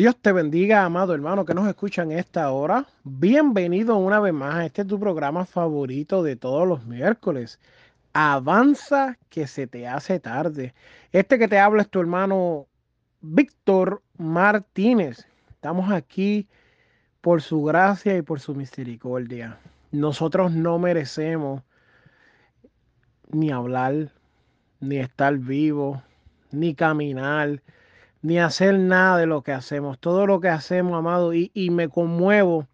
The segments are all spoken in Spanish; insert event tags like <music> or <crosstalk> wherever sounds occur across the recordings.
Dios te bendiga, amado hermano que nos escucha en esta hora. Bienvenido una vez más a este tu programa favorito de todos los miércoles. Avanza que se te hace tarde. Este que te habla es tu hermano Víctor Martínez. Estamos aquí por su gracia y por su misericordia. Nosotros no merecemos ni hablar, ni estar vivo, ni caminar ni hacer nada de lo que hacemos. Todo lo que hacemos, amado, y, y me conmuevo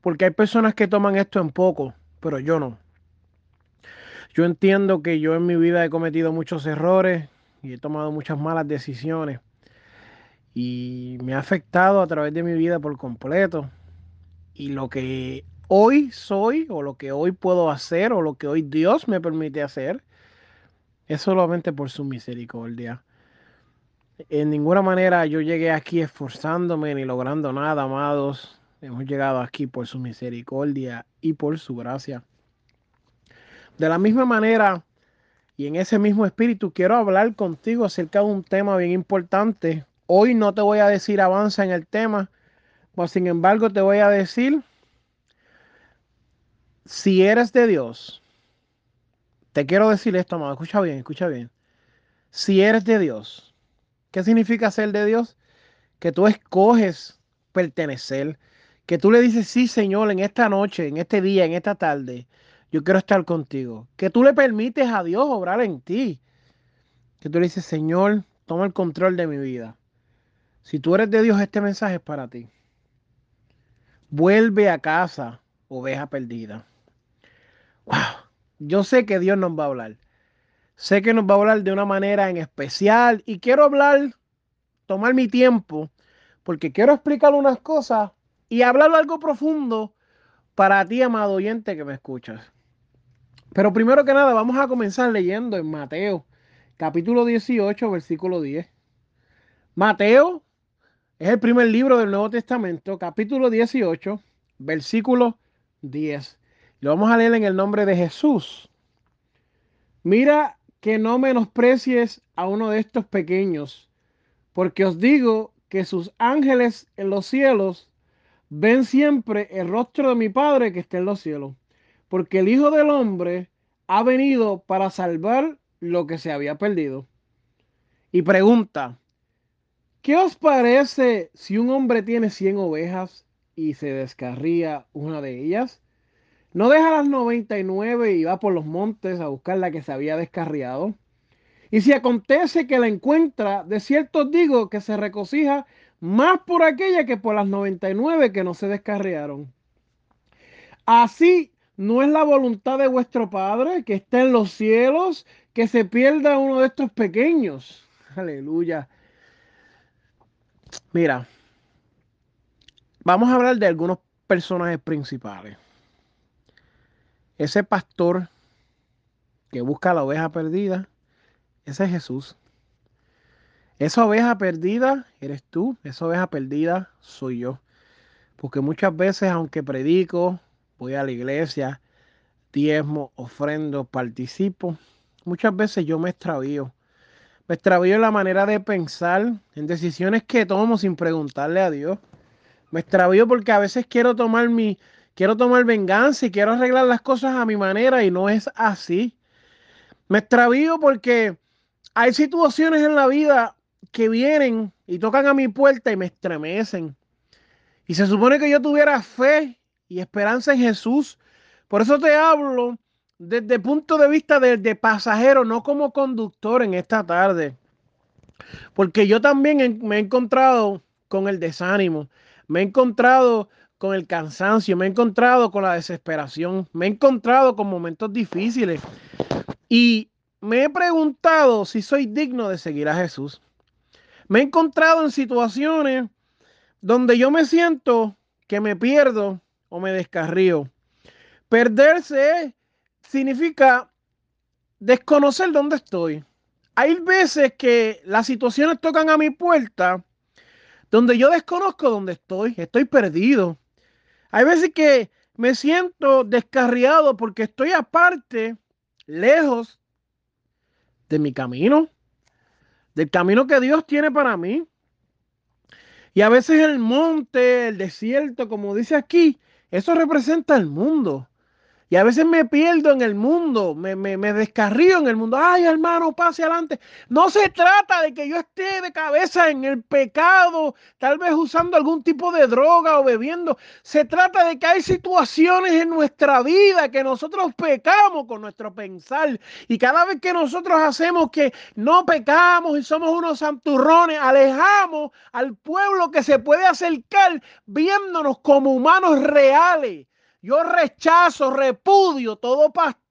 porque hay personas que toman esto en poco, pero yo no. Yo entiendo que yo en mi vida he cometido muchos errores y he tomado muchas malas decisiones y me ha afectado a través de mi vida por completo. Y lo que hoy soy o lo que hoy puedo hacer o lo que hoy Dios me permite hacer es solamente por su misericordia. En ninguna manera yo llegué aquí esforzándome ni logrando nada, amados. Hemos llegado aquí por su misericordia y por su gracia. De la misma manera y en ese mismo espíritu quiero hablar contigo acerca de un tema bien importante. Hoy no te voy a decir avanza en el tema, pues sin embargo te voy a decir, si eres de Dios, te quiero decir esto, amado, escucha bien, escucha bien. Si eres de Dios, ¿Qué significa ser de Dios? Que tú escoges pertenecer, que tú le dices, sí, Señor, en esta noche, en este día, en esta tarde, yo quiero estar contigo. Que tú le permites a Dios obrar en ti. Que tú le dices, Señor, toma el control de mi vida. Si tú eres de Dios, este mensaje es para ti. Vuelve a casa, oveja perdida. Wow. Yo sé que Dios nos va a hablar. Sé que nos va a hablar de una manera en especial y quiero hablar, tomar mi tiempo, porque quiero explicar unas cosas y hablar algo profundo para ti, amado oyente que me escuchas. Pero primero que nada, vamos a comenzar leyendo en Mateo, capítulo 18, versículo 10. Mateo es el primer libro del Nuevo Testamento, capítulo 18, versículo 10. Lo vamos a leer en el nombre de Jesús. Mira que no menosprecies a uno de estos pequeños, porque os digo que sus ángeles en los cielos ven siempre el rostro de mi Padre que está en los cielos, porque el Hijo del Hombre ha venido para salvar lo que se había perdido. Y pregunta, ¿qué os parece si un hombre tiene cien ovejas y se descarría una de ellas? No deja las 99 y va por los montes a buscar la que se había descarriado. Y si acontece que la encuentra, de cierto digo que se recocija más por aquella que por las 99 que no se descarriaron. Así no es la voluntad de vuestro Padre que está en los cielos que se pierda uno de estos pequeños. Aleluya. Mira, vamos a hablar de algunos personajes principales. Ese pastor que busca la oveja perdida, ese es Jesús. Esa oveja perdida eres tú, esa oveja perdida soy yo. Porque muchas veces, aunque predico, voy a la iglesia, diezmo, ofrendo, participo, muchas veces yo me extravío. Me extravío en la manera de pensar, en decisiones que tomo sin preguntarle a Dios. Me extravío porque a veces quiero tomar mi, quiero tomar venganza y quiero arreglar las cosas a mi manera y no es así. Me extravío porque hay situaciones en la vida que vienen y tocan a mi puerta y me estremecen. Y se supone que yo tuviera fe y esperanza en Jesús. Por eso te hablo desde el punto de vista de, de pasajero, no como conductor en esta tarde. Porque yo también me he encontrado con el desánimo. Me he encontrado con el cansancio, me he encontrado con la desesperación, me he encontrado con momentos difíciles y me he preguntado si soy digno de seguir a Jesús. Me he encontrado en situaciones donde yo me siento que me pierdo o me descarrío. Perderse significa desconocer dónde estoy. Hay veces que las situaciones tocan a mi puerta donde yo desconozco dónde estoy, estoy perdido. Hay veces que me siento descarriado porque estoy aparte, lejos de mi camino, del camino que Dios tiene para mí. Y a veces el monte, el desierto, como dice aquí, eso representa el mundo. Y a veces me pierdo en el mundo, me, me, me, descarrío en el mundo. Ay, hermano, pase adelante. No se trata de que yo esté de cabeza en el pecado, tal vez usando algún tipo de droga o bebiendo. Se trata de que hay situaciones en nuestra vida que nosotros pecamos con nuestro pensar. Y cada vez que nosotros hacemos que no pecamos y somos unos santurrones, alejamos al pueblo que se puede acercar viéndonos como humanos reales yo rechazo, repudio todo pastor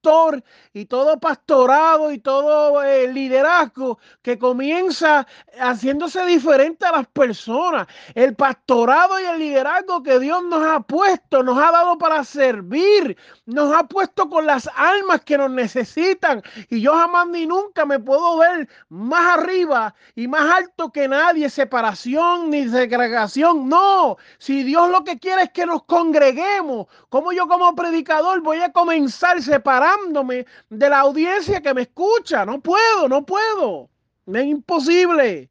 y todo pastorado y todo eh, liderazgo que comienza haciéndose diferente a las personas. El pastorado y el liderazgo que Dios nos ha puesto, nos ha dado para servir, nos ha puesto con las almas que nos necesitan. Y yo jamás ni nunca me puedo ver más arriba y más alto que nadie, separación ni segregación. No, si Dios lo que quiere es que nos congreguemos, como yo como predicador voy a comenzar de la audiencia que me escucha? No puedo, no puedo. Me es imposible.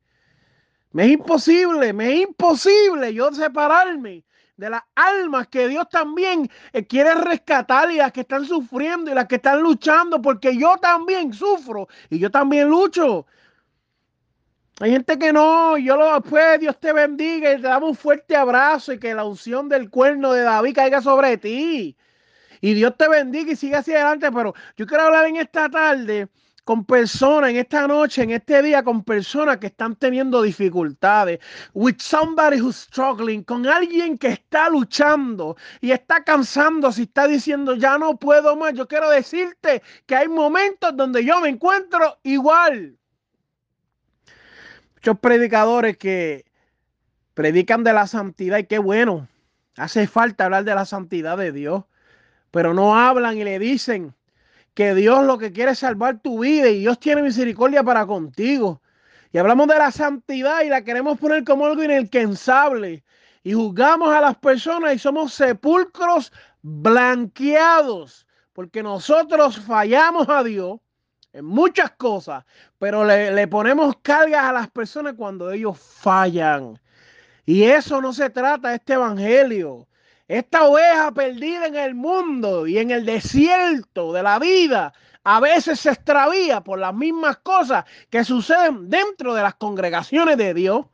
Me es imposible, me es imposible yo separarme de las almas que Dios también eh, quiere rescatar y las que están sufriendo y las que están luchando, porque yo también sufro y yo también lucho. Hay gente que no, yo lo pues, Dios te bendiga y te damos un fuerte abrazo y que la unción del cuerno de David caiga sobre ti. Y Dios te bendiga y siga hacia adelante. Pero yo quiero hablar en esta tarde con personas, en esta noche, en este día, con personas que están teniendo dificultades. With somebody who's struggling, con alguien que está luchando y está cansando, si está diciendo ya no puedo más. Yo quiero decirte que hay momentos donde yo me encuentro igual muchos predicadores que predican de la santidad y qué bueno. Hace falta hablar de la santidad de Dios, pero no hablan y le dicen que Dios lo que quiere es salvar tu vida y Dios tiene misericordia para contigo. Y hablamos de la santidad y la queremos poner como algo inalcanzable. Y juzgamos a las personas y somos sepulcros blanqueados porque nosotros fallamos a Dios en muchas cosas, pero le, ponemos cargas a las personas cuando ellos fallan. Y eso no se trata este evangelio. Esta oveja perdida en el mundo y en el desierto de la vida a veces se extravía por las mismas cosas que suceden dentro de las congregaciones de Dios.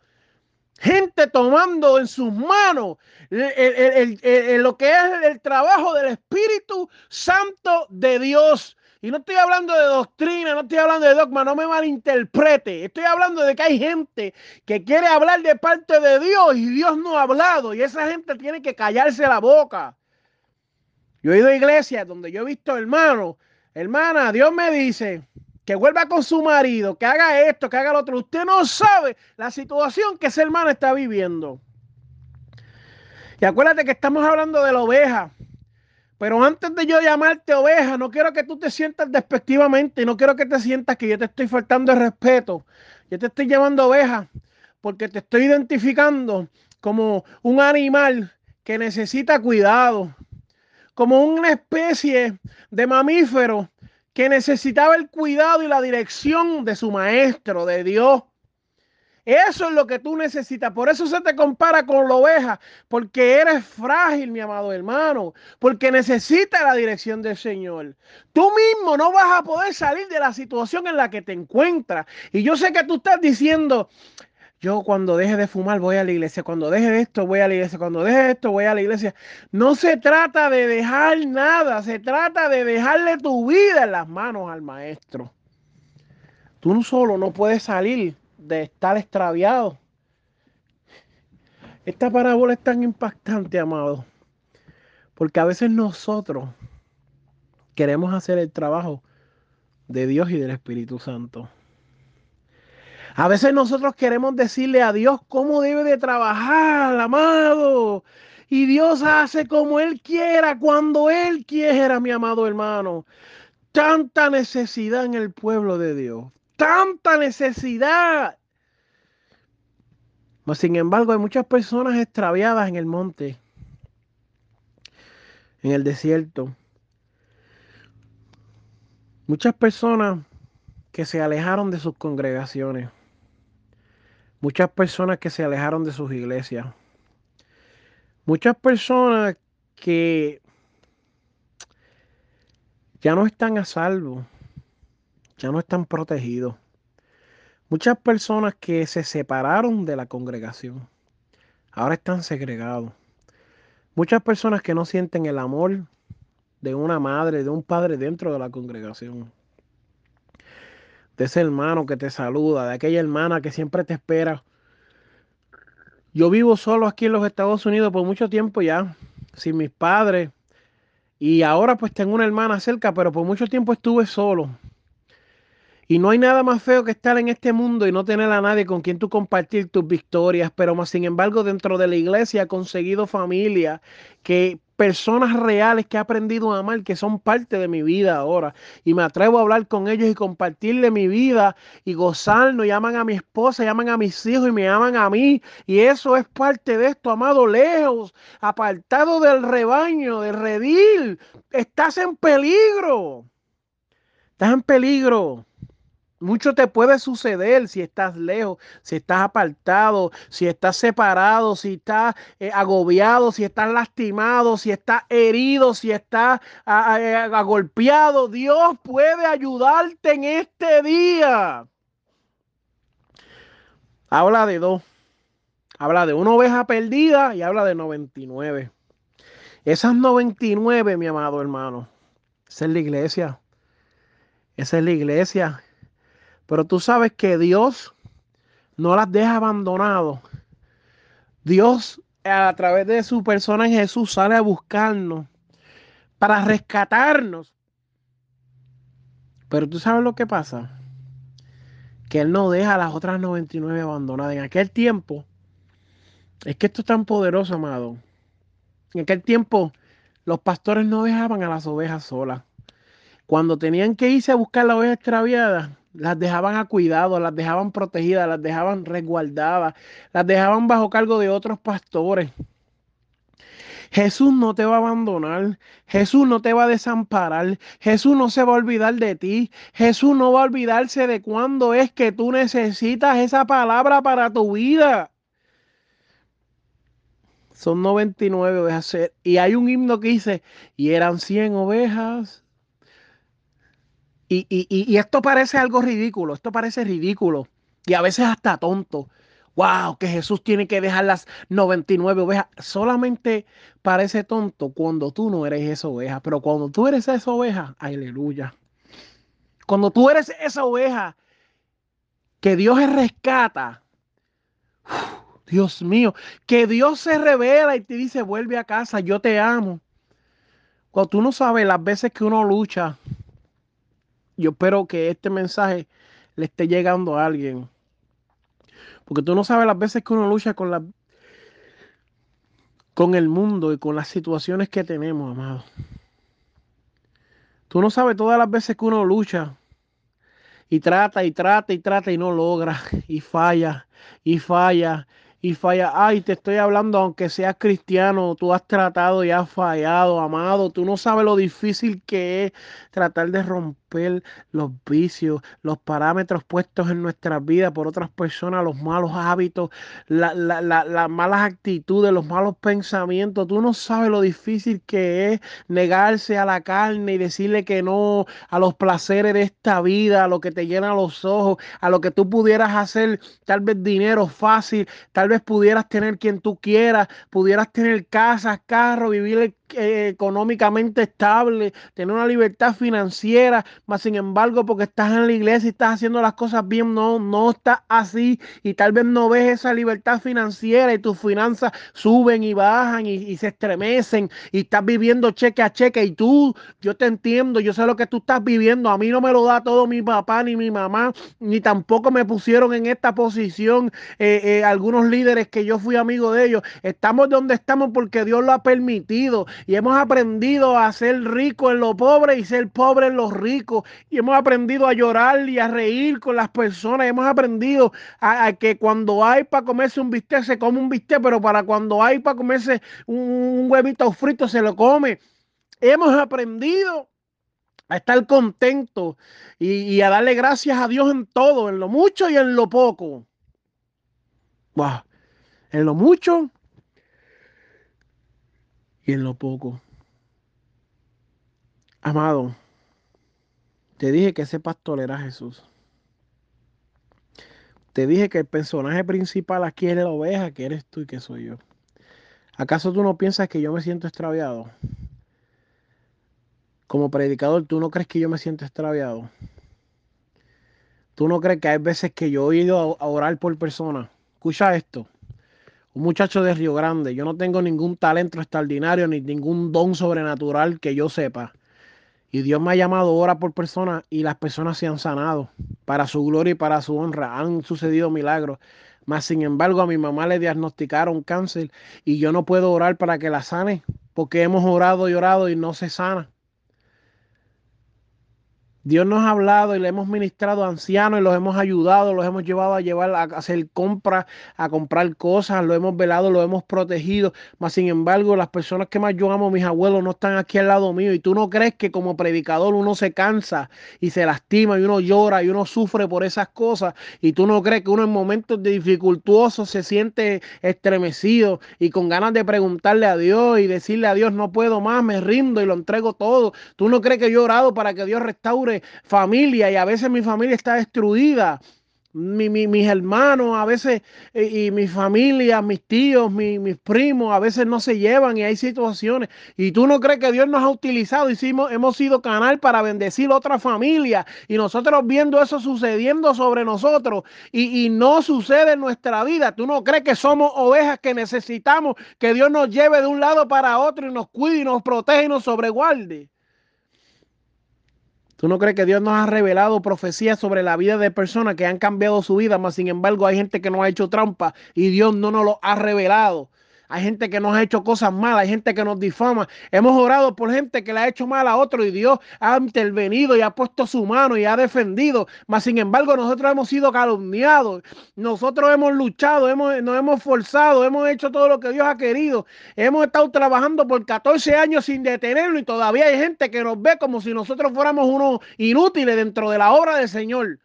Gente tomando en sus manos lo que es el trabajo del Espíritu Santo de Dios y no estoy hablando de doctrina, no estoy hablando de dogma, no me malinterprete. Estoy hablando de que hay gente que quiere hablar de parte de Dios y Dios no ha hablado y esa gente tiene que callarse la boca. Yo he ido a iglesias donde yo he visto hermanos, hermana, Dios me dice que vuelva con su marido, que haga esto, que haga lo otro. Usted no sabe la situación que ese hermano está viviendo. Y acuérdate que estamos hablando de la oveja. Pero antes de yo llamarte oveja, no quiero que tú te sientas despectivamente, no quiero que te sientas que yo te estoy faltando el respeto. Yo te estoy llamando oveja porque te estoy identificando como un animal que necesita cuidado, como una especie de mamífero que necesitaba el cuidado y la dirección de su maestro, de Dios. Eso es lo que tú necesitas. Por eso se te compara con la oveja, porque eres frágil, mi amado hermano, porque necesitas la dirección del Señor. Tú mismo no vas a poder salir de la situación en la que te encuentras. Y yo sé que tú estás diciendo, yo cuando deje de fumar voy a la iglesia, cuando deje de esto voy a la iglesia, cuando deje de esto voy a la iglesia. No se trata de dejar nada, se trata de dejarle tu vida en las manos al maestro. Tú solo no puedes salir de estar extraviado. Esta parábola es tan impactante, amado. Porque a veces nosotros queremos hacer el trabajo de Dios y del Espíritu Santo. A veces nosotros queremos decirle a Dios cómo debe de trabajar, amado. Y Dios hace como Él quiera, cuando Él quiera, mi amado hermano. Tanta necesidad en el pueblo de Dios. Tanta necesidad. Mas, sin embargo, hay muchas personas extraviadas en el monte, en el desierto. Muchas personas que se alejaron de sus congregaciones. Muchas personas que se alejaron de sus iglesias. Muchas personas que ya no están a salvo, ya no están protegidos. Muchas personas que se separaron de la congregación, ahora están segregados. Muchas personas que no sienten el amor de una madre, de un padre dentro de la congregación. De ese hermano que te saluda, de aquella hermana que siempre te espera. Yo vivo solo aquí en los Estados Unidos por mucho tiempo ya, sin mis padres. Y ahora pues tengo una hermana cerca, pero por mucho tiempo estuve solo. Y no hay nada más feo que estar en este mundo y no tener a nadie con quien tú compartir tus victorias, pero más sin embargo dentro de la iglesia he conseguido familia que personas reales que he aprendido a amar, que son parte de mi vida ahora. Y me atrevo a hablar con ellos y compartirle mi vida y gozarnos. Llaman a mi esposa, llaman a mis hijos y me llaman a mí. Y eso es parte de esto, amado, lejos, apartado del rebaño, del redil. Estás en peligro. Estás en peligro. Mucho te puede suceder si estás lejos, si estás apartado, si estás separado, si estás eh, agobiado, si estás lastimado, si estás herido, si estás eh, agolpeado. Dios puede ayudarte en este día. Habla de dos. Habla de una oveja perdida y habla de 99. Esas 99, mi amado hermano, esa es la iglesia. Esa es la iglesia. Pero tú sabes que Dios no las deja abandonados. Dios a través de su persona en Jesús sale a buscarnos para rescatarnos. Pero tú sabes lo que pasa. Que Él no deja a las otras 99 abandonadas. En aquel tiempo, es que esto es tan poderoso, amado. En aquel tiempo, los pastores no dejaban a las ovejas solas. Cuando tenían que irse a buscar la oveja extraviada, las dejaban a cuidado, las dejaban protegidas, las dejaban resguardadas, las dejaban bajo cargo de otros pastores. Jesús no te va a abandonar, Jesús no te va a desamparar, Jesús no se va a olvidar de ti, Jesús no va a olvidarse de cuándo es que tú necesitas esa palabra para tu vida. Son 99 ovejas y hay un himno que dice, y eran 100 ovejas y, esto parece algo ridículo, esto parece ridículo y a veces hasta tonto. Wow, que Jesús tiene que dejar las 99 ovejas. Solamente parece tonto cuando tú no eres esa oveja, pero cuando tú eres esa oveja, aleluya. Cuando tú eres esa oveja que Dios rescata, Dios mío, que Dios se revela y te dice, vuelve a casa, yo te amo. Cuando tú no sabes las veces que uno lucha yo espero que este mensaje le esté llegando a alguien. Porque tú no sabes las veces que uno lucha con la con el mundo y con las situaciones que tenemos, amado. Tú no sabes todas las veces que uno lucha y trata y trata y trata y no logra y falla y falla y falla. Ay, te estoy hablando, aunque seas cristiano, tú has tratado y has fallado, amado. Tú no sabes lo difícil que es tratar de romper los vicios, los parámetros puestos en nuestra vida por otras personas, los malos hábitos, las malas actitudes, los malos pensamientos. Tú no sabes lo difícil que es negarse a la carne y decirle que no a los placeres de esta vida, a lo que te llena los ojos, a lo que tú pudieras hacer, tal vez dinero fácil, tal vez pudieras tener quien tú quieras, pudieras tener casas, carros, vivir eh, económicamente estable, tener una libertad financiera, más sin embargo, porque estás en la iglesia y estás haciendo las cosas bien, no, no está así. Y tal vez no ves esa libertad financiera y tus finanzas suben y bajan y, y se estremecen y estás viviendo cheque a cheque. Y tú, yo te entiendo, yo sé lo que tú estás viviendo, a mí no me lo da todo mi papá ni mi mamá, ni tampoco me pusieron en esta posición eh, eh, algunos líderes que yo fui amigo de ellos, estamos donde estamos porque Dios lo ha permitido y hemos aprendido a ser rico en lo pobre y ser pobre en lo rico y hemos aprendido a llorar y a reír con las personas, hemos aprendido a, que cuando hay para comerse un bistec se come un bistec, pero para cuando hay para comerse un, un huevito frito se lo come. Hemos aprendido a estar contento y, y, a darle gracias a Dios en todo, en lo mucho y en lo poco. Wow. En lo mucho y en lo poco. Amado, te dije que ese pastor era Jesús. Te dije que el personaje principal aquí es la oveja, que eres tú y que soy yo. ¿Acaso tú no piensas que yo me siento extraviado? Como predicador, ¿tú no crees que yo me siento extraviado? ¿Tú no crees que hay veces que yo he ido a orar por personas? Escucha esto un muchacho de Río Grande. Yo no tengo ningún talento extraordinario ni ningún don sobrenatural que yo sepa. Y Dios me ha llamado hora por persona y las personas se han sanado para su gloria y para su honra. Han sucedido milagros. Mas, sin embargo, a mi mamá le diagnosticaron cáncer y yo no puedo orar para que la sane porque hemos orado y orado y no se sana. Dios nos ha hablado y le hemos ministrado a ancianos y los hemos ayudado, los hemos llevado a llevar a hacer compras, a comprar cosas, lo hemos velado, lo hemos protegido. Mas sin embargo, las personas que más yo amo, mis abuelos, no están aquí al lado mío. Y tú no crees que como predicador uno se cansa y se lastima y uno llora y uno sufre por esas cosas. Y tú no crees que uno en momentos dificultuosos se siente estremecido y con ganas de preguntarle a Dios y decirle a Dios, no puedo más, me rindo y lo entrego todo. Tú no crees que yo he orado para que Dios restaure familia y a veces mi familia está destruida. mis hermanos, a veces, y, mi familia, mis tíos, mis primos, a veces no se llevan y hay situaciones. Y tú no crees que Dios nos ha utilizado, hicimos, hemos sido canal para bendecir otra familia y nosotros viendo eso sucediendo sobre nosotros y, y no sucede en nuestra vida. Tú no crees que somos ovejas que necesitamos que Dios nos lleve de un lado para otro y nos cuide y nos protege y nos sobreguarde. ¿Tú no crees que Dios nos ha revelado profecías sobre la vida de personas que han cambiado su vida, mas sin embargo hay gente que no ha hecho trampa y Dios no nos lo ha revelado? Hay gente que nos ha hecho cosas malas, hay gente que nos difama. Hemos orado por gente que le ha hecho mal a otro y Dios ha intervenido y ha puesto su mano y ha defendido. Mas sin embargo, nosotros hemos sido calumniados. Nosotros hemos luchado, hemos, nos hemos forzado, hemos hecho todo lo que Dios ha querido. Hemos estado trabajando por 14 años sin detenerlo y todavía hay gente que nos ve como si nosotros fuéramos unos inútiles dentro de la obra del Señor.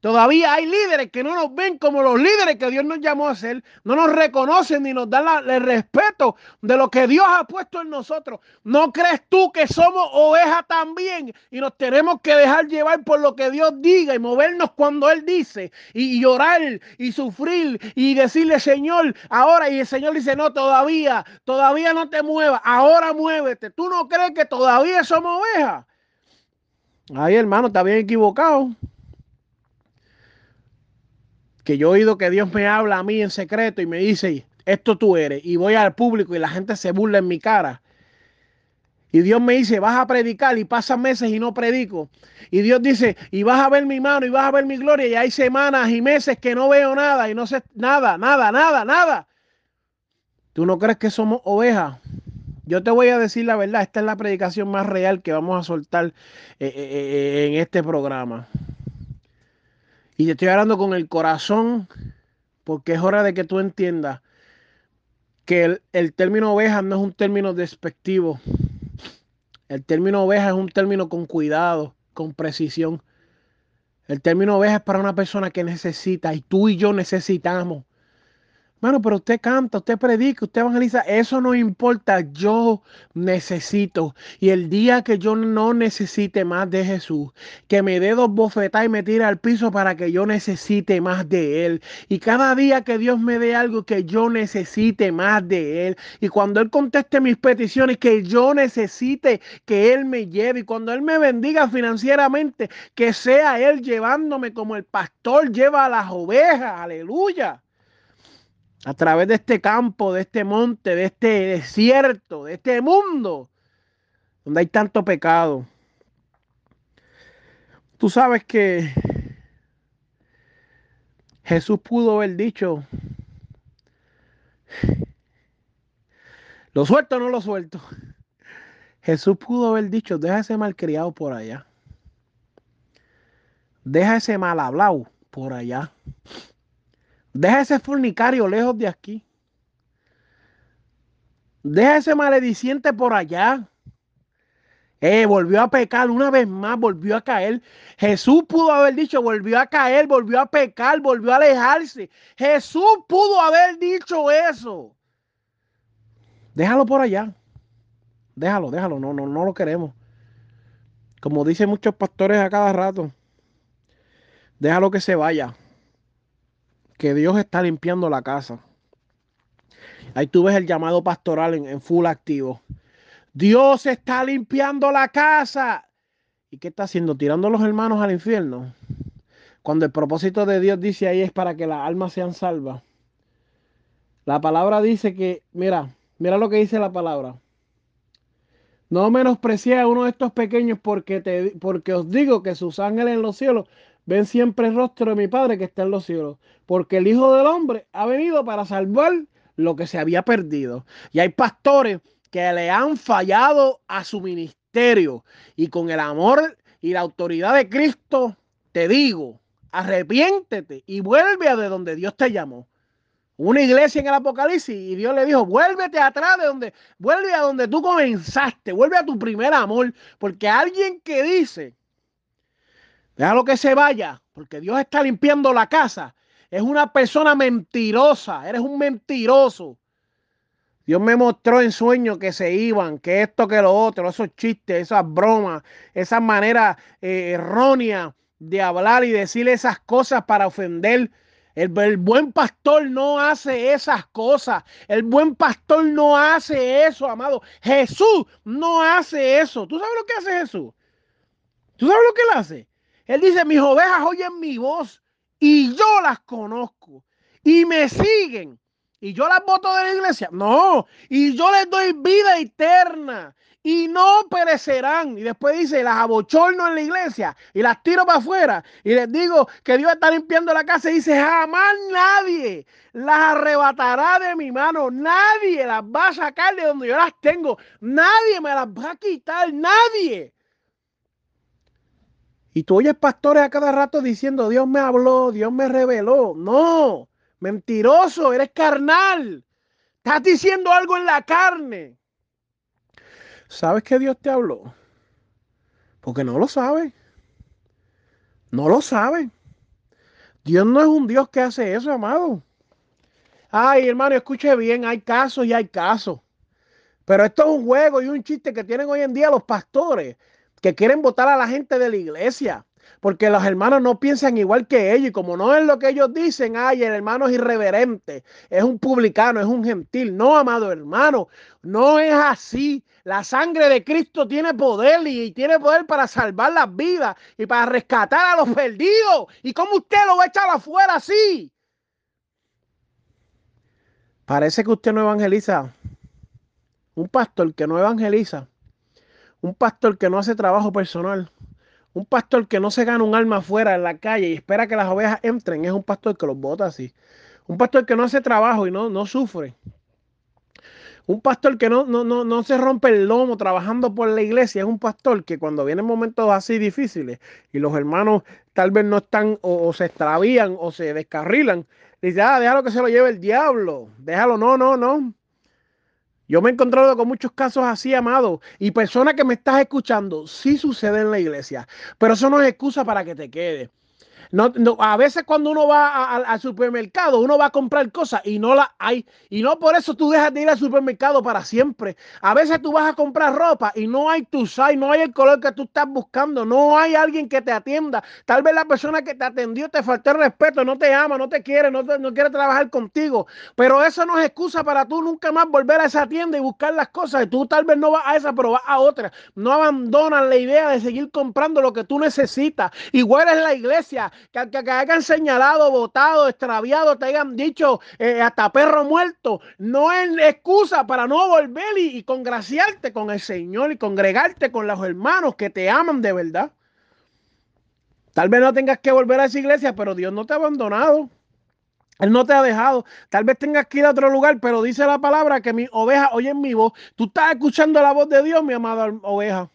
Todavía hay líderes que no nos ven como los líderes que Dios nos llamó a ser, no nos reconocen ni nos dan el respeto de lo que Dios ha puesto en nosotros. ¿No crees tú que somos ovejas también y nos tenemos que dejar llevar por lo que Dios diga y movernos cuando Él dice y llorar y sufrir y decirle Señor, ahora y el Señor dice, no, todavía, todavía no te muevas, ahora muévete. ¿Tú no crees que todavía somos ovejas? Ay, hermano, está bien equivocado que yo he oído que Dios me habla a mí en secreto y me dice, esto tú eres, y voy al público y la gente se burla en mi cara. Y Dios me dice, vas a predicar y pasan meses y no predico. Y Dios dice, y vas a ver mi mano y vas a ver mi gloria. Y hay semanas y meses que no veo nada y no sé nada, nada, nada, nada. ¿Tú no crees que somos ovejas? Yo te voy a decir la verdad, esta es la predicación más real que vamos a soltar eh, eh, eh, en este programa. Y te estoy hablando con el corazón, porque es hora de que tú entiendas que el, término oveja no es un término despectivo. El término oveja es un término con cuidado, con precisión. El término oveja es para una persona que necesita y tú y yo necesitamos Bueno, pero usted canta, usted predica, usted evangeliza, eso no importa, yo necesito. Y el día que yo no necesite más de Jesús, que me dé dos bofetadas y me tire al piso para que yo necesite más de Él. Y cada día que Dios me dé algo que yo necesite más de Él. Y cuando Él conteste mis peticiones, que yo necesite que Él me lleve. Y cuando Él me bendiga financieramente, que sea Él llevándome como el pastor lleva a las ovejas. Aleluya a través de este campo, de este monte, de este desierto, de este mundo, donde hay tanto pecado. Tú sabes que Jesús pudo haber dicho, lo suelto o no lo suelto. Jesús pudo haber dicho, deja ese malcriado por allá. Deja ese mal hablado por allá. Deja ese fornicario lejos de aquí. Deja ese malediciente por allá. Eh, volvió a pecar una vez más, volvió a caer. Jesús pudo haber dicho, volvió a caer, volvió a pecar, volvió a alejarse. Jesús pudo haber dicho eso. Déjalo por allá. Déjalo, déjalo, no, no, no lo queremos. Como dicen muchos pastores a cada rato. Déjalo que se vaya que Dios está limpiando la casa. Ahí tú ves el llamado pastoral en, full activo. Dios está limpiando la casa. ¿Y qué está haciendo? Tirando a los hermanos al infierno. Cuando el propósito de Dios dice ahí es para que las almas sean salvas. La palabra dice que, mira, mira lo que dice la palabra. No menosprecie a uno de estos pequeños porque, te, porque os digo que sus ángeles en los cielos ven siempre el rostro de mi Padre que está en los cielos, porque el Hijo del Hombre ha venido para salvar lo que se había perdido. Y hay pastores que le han fallado a su ministerio y con el amor y la autoridad de Cristo te digo, arrepiéntete y vuelve a de donde Dios te llamó. Una iglesia en el Apocalipsis y Dios le dijo, vuélvete atrás de donde, vuelve a donde tú comenzaste, vuelve a tu primer amor, porque alguien que dice Déjalo que se vaya, porque Dios está limpiando la casa. Es una persona mentirosa, eres un mentiroso. Dios me mostró en sueño que se iban, que esto, que lo otro, esos chistes, esas bromas, esa manera eh, errónea de hablar y decir esas cosas para ofender. El, el, buen pastor no hace esas cosas. El buen pastor no hace eso, amado. Jesús no hace eso. ¿Tú sabes lo que hace Jesús? ¿Tú sabes lo que él hace? Él dice, mis ovejas oyen mi voz y yo las conozco y me siguen. Y yo las voto de la iglesia. No, y yo les doy vida eterna y no perecerán. Y después dice, las abochorno en la iglesia y las tiro para afuera. Y les digo que Dios está limpiando la casa y dice, jamás nadie las arrebatará de mi mano. Nadie las va a sacar de donde yo las tengo. Nadie me las va a quitar. Nadie. Y tú oyes pastores a cada rato diciendo, Dios me habló, Dios me reveló. No, mentiroso, eres carnal. Estás diciendo algo en la carne. ¿Sabes que Dios te habló? Porque no lo sabe. No lo sabe. Dios no es un Dios que hace eso, amado. Ay, hermano, escuche bien, hay casos y hay casos. Pero esto es un juego y un chiste que tienen hoy en día los pastores que quieren votar a la gente de la iglesia, porque los hermanos no piensan igual que ellos, y como no es lo que ellos dicen, ay, el hermano es irreverente, es un publicano, es un gentil. No, amado hermano, no es así. La sangre de Cristo tiene poder y tiene poder para salvar las vidas y para rescatar a los perdidos. ¿Y cómo usted lo va a echar afuera así? Parece que usted no evangeliza. Un pastor que no evangeliza un pastor que no hace trabajo personal, un pastor que no se gana un alma afuera en la calle y espera que las ovejas entren, es un pastor que los bota así. Un pastor que no hace trabajo y no, no sufre. Un pastor que no, no, no, no se rompe el lomo trabajando por la iglesia es un pastor que cuando vienen momentos así difíciles y los hermanos tal vez no están o, o se extravían o se descarrilan, dice, ah, déjalo que se lo lleve el diablo, déjalo, no, no, no. Yo me he encontrado con muchos casos así, amado, y personas que me estás escuchando, sí sucede en la iglesia, pero eso no es excusa para que te quede. No, a veces cuando uno va al supermercado, uno va a comprar cosas y no las hay. Y no por eso tú dejas de ir al supermercado para siempre. A veces tú vas a comprar ropa y no hay tu size, no hay el color que tú estás buscando, no hay alguien que te atienda. Tal vez la persona que te atendió te faltó el respeto, no te ama, no te quiere, no, no quiere trabajar contigo. Pero eso no es excusa para tú nunca más volver a esa tienda y buscar las cosas. Tú tal vez no vas a esa, pero vas a otra. No abandonas la idea de seguir comprando lo que tú necesitas. Igual es la iglesia que, que, hayan señalado, votado, extraviado, te hayan dicho eh, hasta perro muerto, no es excusa para no volver y, y congraciarte con el Señor y congregarte con los hermanos que te aman de verdad. Tal vez no tengas que volver a esa iglesia, pero Dios no te ha abandonado. Él no te ha dejado. Tal vez tengas que ir a otro lugar, pero dice la palabra que mi oveja oye mi voz. Tú estás escuchando la voz de Dios, mi amada oveja.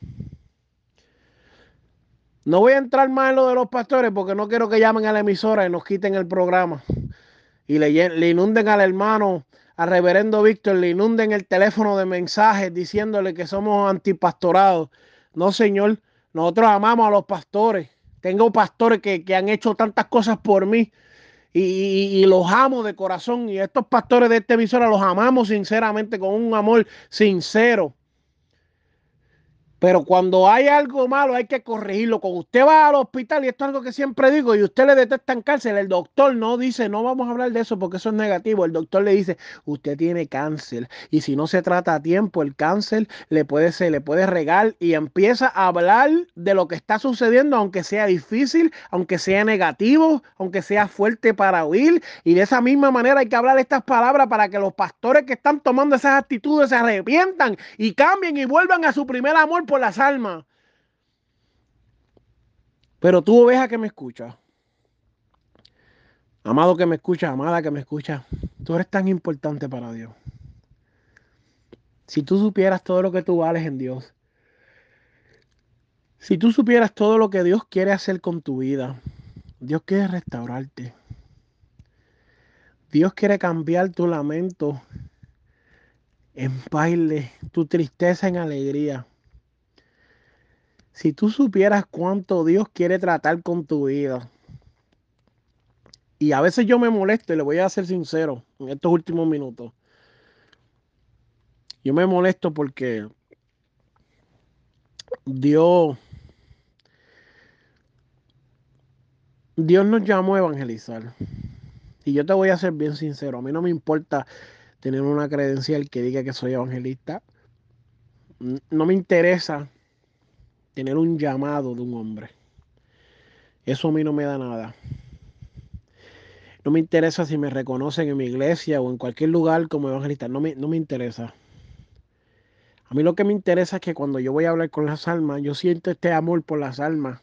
No voy a entrar más en lo de los pastores porque no quiero que llamen a la emisora y nos quiten el programa. Y le, inunden al hermano, al reverendo Víctor, le inunden el teléfono de mensajes diciéndole que somos antipastorados. No, señor, nosotros amamos a los pastores. Tengo pastores que, que han hecho tantas cosas por mí y, y, los amo de corazón. Y estos pastores de esta emisora los amamos sinceramente, con un amor sincero. Pero cuando hay algo malo hay que corregirlo. Cuando usted va al hospital, y esto es algo que siempre digo, y usted le detecta en cáncer, el doctor no dice, no vamos a hablar de eso porque eso es negativo. El doctor le dice, usted tiene cáncer. Y si no se trata a tiempo, el cáncer le puede, se le puede regar y empieza a hablar de lo que está sucediendo, aunque sea difícil, aunque sea negativo, aunque sea fuerte para oír. Y de esa misma manera hay que hablar estas palabras para que los pastores que están tomando esas actitudes se arrepientan y cambien y vuelvan a su primer amor las almas. Pero tú, oveja que me escucha, amado que me escucha, amada que me escucha, tú eres tan importante para Dios. Si tú supieras todo lo que tú vales en Dios, si tú supieras todo lo que Dios quiere hacer con tu vida, Dios quiere restaurarte. Dios quiere cambiar tu lamento en baile, tu tristeza en alegría. Si tú supieras cuánto Dios quiere tratar con tu vida. Y a veces yo me molesto y le voy a ser sincero en estos últimos minutos. Yo me molesto porque Dios, Dios nos llamó a evangelizar. Y yo te voy a ser bien sincero. A mí no me importa tener una credencial que diga que soy evangelista. No me interesa tener un llamado de un hombre. Eso a mí no me da nada. No me interesa si me reconocen en mi iglesia o en cualquier lugar como evangelista. No me, no me interesa. A mí lo que me interesa es que cuando yo voy a hablar con las almas, yo siento este amor por las almas.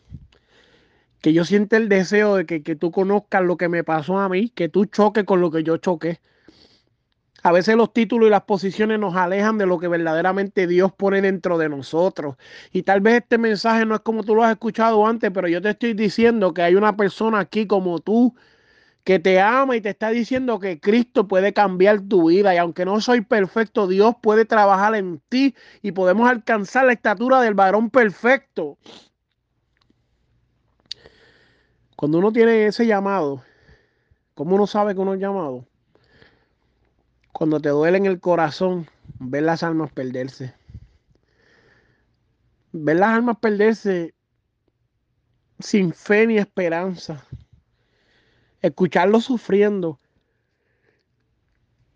Que yo siento el deseo de que, que tú conozcas lo que me pasó a mí, que tú choques con lo que yo choqué a veces los títulos y las posiciones nos alejan de lo que verdaderamente Dios pone dentro de nosotros. Y tal vez este mensaje no es como tú lo has escuchado antes, pero yo te estoy diciendo que hay una persona aquí como tú que te ama y te está diciendo que Cristo puede cambiar tu vida. Y aunque no soy perfecto, Dios puede trabajar en ti y podemos alcanzar la estatura del varón perfecto. Cuando uno tiene ese llamado, ¿cómo uno sabe que uno es llamado? Cuando te duele en el corazón, ver las almas perderse. Ver las almas perderse sin fe ni esperanza. Escucharlos sufriendo.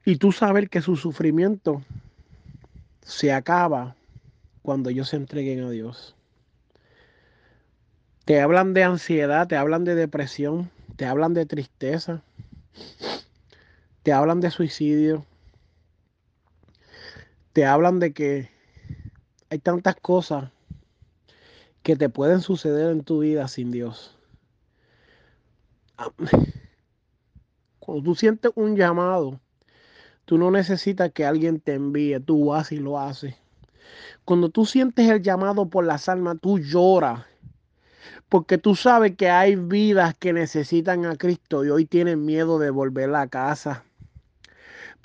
Y tú saber que su sufrimiento se acaba cuando ellos se entreguen a Dios. Te hablan de ansiedad, te hablan de depresión, te hablan de tristeza te hablan de suicidio, te hablan de que hay tantas cosas que te pueden suceder en tu vida sin Dios. <sighs> Cuando tú sientes un llamado, tú no necesitas que alguien te envíe, tú vas y lo haces. Cuando tú sientes el llamado por las almas, tú lloras. Porque tú sabes que hay vidas que necesitan a Cristo y hoy tienen miedo de volver a casa.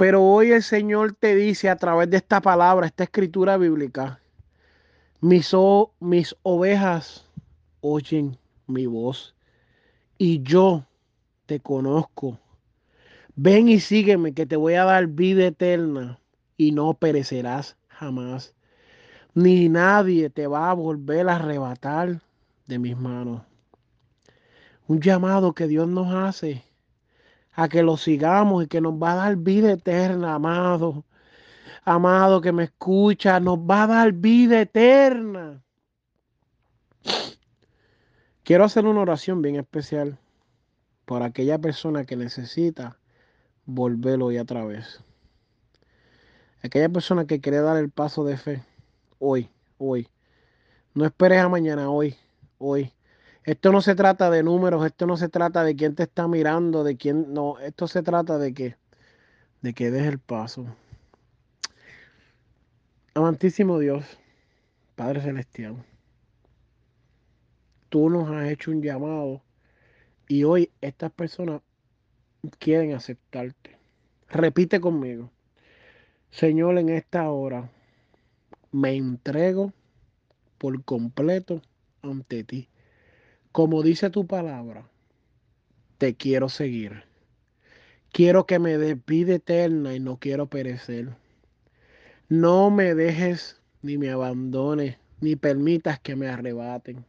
Pero hoy el Señor te dice a través de esta palabra, esta escritura bíblica, mis, mis ovejas oyen mi voz y yo te conozco. Ven y sígueme, que te voy a dar vida eterna y no perecerás jamás. Ni nadie te va a volver a arrebatar de mis manos. Un llamado que Dios nos hace a que lo sigamos y que nos va a dar vida eterna, amado. Amado que me escucha, nos va a dar vida eterna. Quiero hacer una oración bien especial por aquella persona que necesita volverlo hoy otra vez. Aquella persona que quiere dar el paso de fe hoy, hoy. No esperes a mañana, hoy, hoy. Esto no se trata de números, esto no se trata de quién te está mirando, de quién, no, esto se trata de que, de que des el paso. Amantísimo Dios, Padre Celestial, tú nos has hecho un llamado y hoy estas personas quieren aceptarte. Repite conmigo, Señor, en esta hora me entrego por completo ante ti como dice tu palabra, te quiero seguir. Quiero que me des eterna y no quiero perecer. No me dejes ni me abandones, ni permitas que me arrebaten.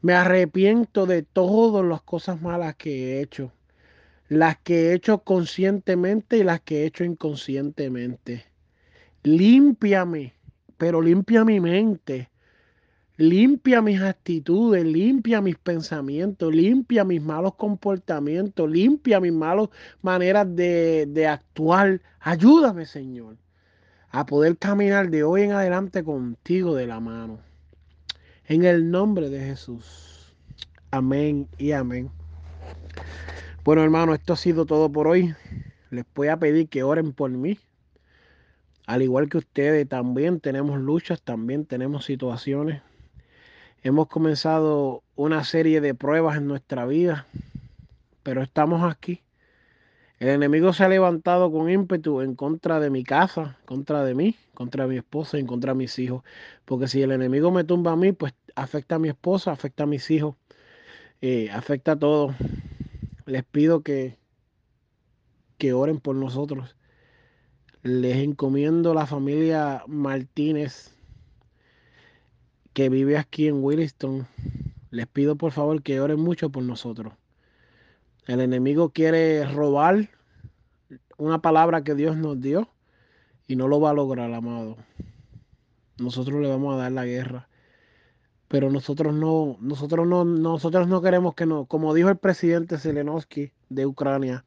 Me arrepiento de todas las cosas malas que he hecho, las que he hecho conscientemente y las que he hecho inconscientemente. Límpiame, pero limpia mi mente Limpia mis actitudes, limpia mis pensamientos, limpia mis malos comportamientos, limpia mis malas maneras de, de actuar. Ayúdame, Señor, a poder caminar de hoy en adelante contigo de la mano. En el nombre de Jesús. Amén y amén. Bueno, hermano, esto ha sido todo por hoy. Les voy a pedir que oren por mí. Al igual que ustedes, también tenemos luchas, también tenemos situaciones. Hemos comenzado una serie de pruebas en nuestra vida, pero estamos aquí. El enemigo se ha levantado con ímpetu en contra de mi casa, contra de mí, contra mi esposa y contra mis hijos. Porque si el enemigo me tumba a mí, pues afecta a mi esposa, afecta a mis hijos, eh, afecta a todos. Les pido que, que oren por nosotros. Les encomiendo la familia Martínez que vive aquí en Williston, les pido por favor que oren mucho por nosotros. El enemigo quiere robar una palabra que Dios nos dio y no lo va a lograr, amado. Nosotros le vamos a dar la guerra. Pero nosotros no, nosotros no, nosotros no queremos que no, como dijo el presidente Zelensky de Ucrania,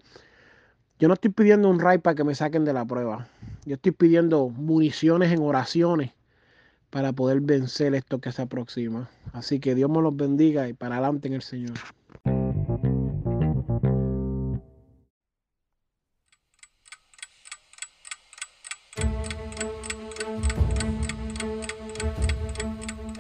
yo no estoy pidiendo un ray para que me saquen de la prueba. Yo estoy pidiendo municiones en oraciones para poder vencer esto que se aproxima. Así que Dios me los bendiga y para adelante en el Señor.